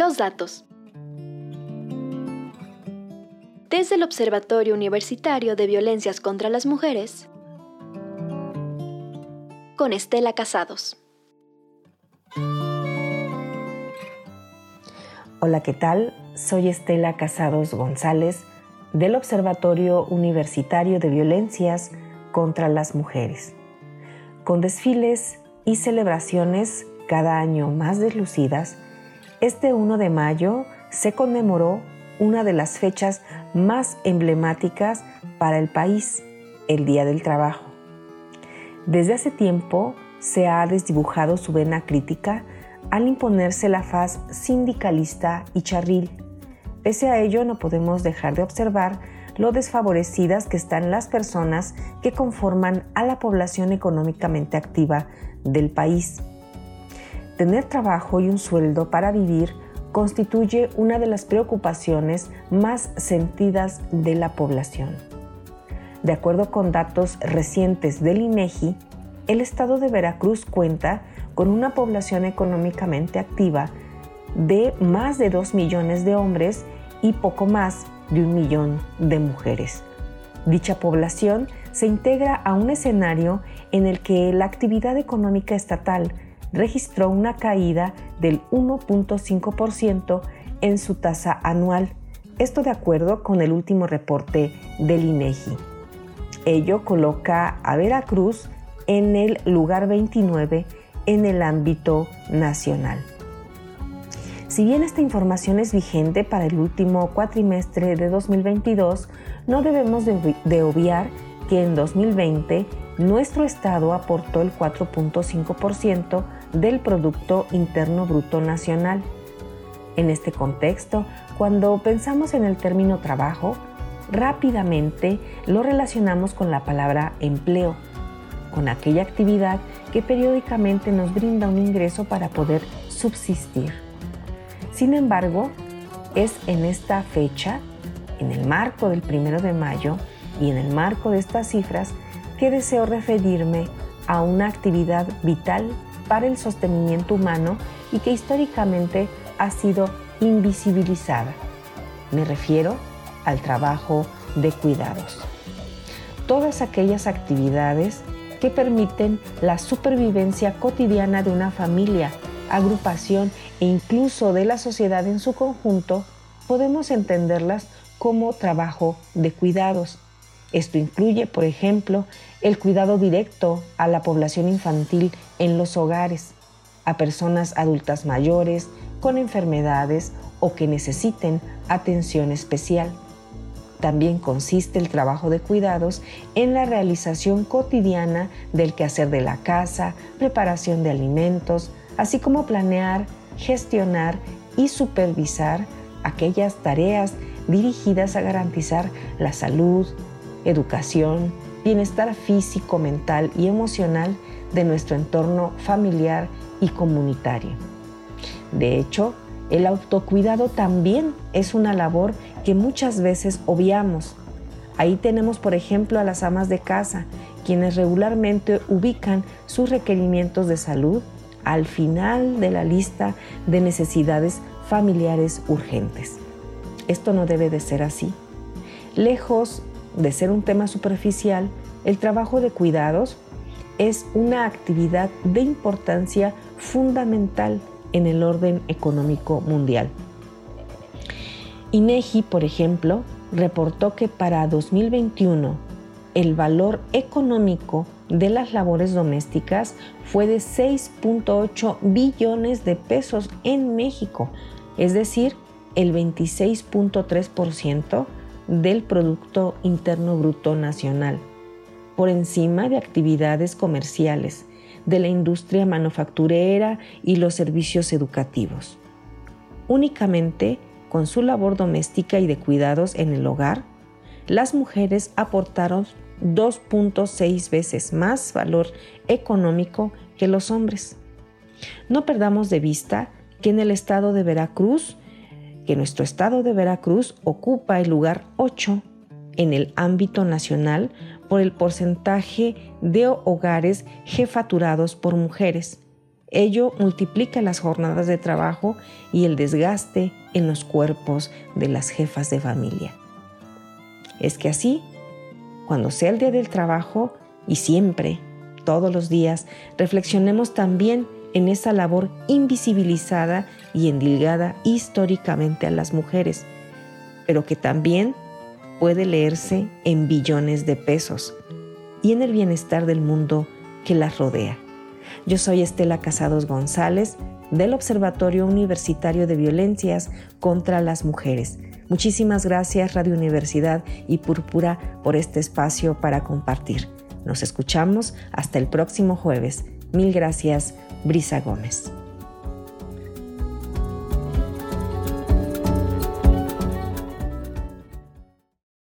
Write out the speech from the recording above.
Los datos. Desde el Observatorio Universitario de Violencias contra las Mujeres, con Estela Casados. Hola, ¿qué tal? Soy Estela Casados González del Observatorio Universitario de Violencias contra las Mujeres. Con desfiles y celebraciones cada año más deslucidas, este 1 de mayo se conmemoró una de las fechas más emblemáticas para el país, el Día del Trabajo. Desde hace tiempo se ha desdibujado su vena crítica al imponerse la faz sindicalista y charril. Pese a ello, no podemos dejar de observar lo desfavorecidas que están las personas que conforman a la población económicamente activa del país. Tener trabajo y un sueldo para vivir constituye una de las preocupaciones más sentidas de la población. De acuerdo con datos recientes del INEGI, el estado de Veracruz cuenta con una población económicamente activa de más de 2 millones de hombres y poco más de un millón de mujeres. Dicha población se integra a un escenario en el que la actividad económica estatal registró una caída del 1.5% en su tasa anual, esto de acuerdo con el último reporte del INEGI. Ello coloca a Veracruz en el lugar 29 en el ámbito nacional. Si bien esta información es vigente para el último cuatrimestre de 2022, no debemos de, obviar que en 2020 nuestro estado aportó el 4.5% del Producto Interno Bruto Nacional. En este contexto, cuando pensamos en el término trabajo, rápidamente lo relacionamos con la palabra empleo, con aquella actividad que periódicamente nos brinda un ingreso para poder subsistir. Sin embargo, es en esta fecha, en el marco del primero de mayo y en el marco de estas cifras, que deseo referirme a una actividad vital para el sostenimiento humano y que históricamente ha sido invisibilizada. Me refiero al trabajo de cuidados. Todas aquellas actividades que permiten la supervivencia cotidiana de una familia agrupación e incluso de la sociedad en su conjunto, podemos entenderlas como trabajo de cuidados. Esto incluye, por ejemplo, el cuidado directo a la población infantil en los hogares, a personas adultas mayores con enfermedades o que necesiten atención especial. También consiste el trabajo de cuidados en la realización cotidiana del quehacer de la casa, preparación de alimentos, así como planear, gestionar y supervisar aquellas tareas dirigidas a garantizar la salud, educación, bienestar físico, mental y emocional de nuestro entorno familiar y comunitario. De hecho, el autocuidado también es una labor que muchas veces obviamos. Ahí tenemos, por ejemplo, a las amas de casa, quienes regularmente ubican sus requerimientos de salud al final de la lista de necesidades familiares urgentes. Esto no debe de ser así. Lejos de ser un tema superficial, el trabajo de cuidados es una actividad de importancia fundamental en el orden económico mundial. INEGI, por ejemplo, reportó que para 2021 el valor económico de las labores domésticas fue de 6.8 billones de pesos en México, es decir, el 26.3% del Producto Interno Bruto Nacional, por encima de actividades comerciales, de la industria manufacturera y los servicios educativos. Únicamente con su labor doméstica y de cuidados en el hogar, las mujeres aportaron 2.6 veces más valor económico que los hombres. No perdamos de vista que en el estado de Veracruz, que nuestro estado de Veracruz ocupa el lugar 8 en el ámbito nacional por el porcentaje de hogares jefaturados por mujeres. Ello multiplica las jornadas de trabajo y el desgaste en los cuerpos de las jefas de familia. Es que así, cuando sea el día del trabajo, y siempre, todos los días, reflexionemos también en esa labor invisibilizada y endilgada históricamente a las mujeres, pero que también puede leerse en billones de pesos y en el bienestar del mundo que las rodea. Yo soy Estela Casados González del Observatorio Universitario de Violencias contra las Mujeres. Muchísimas gracias Radio Universidad y Púrpura por este espacio para compartir. Nos escuchamos hasta el próximo jueves. Mil gracias, Brisa Gómez.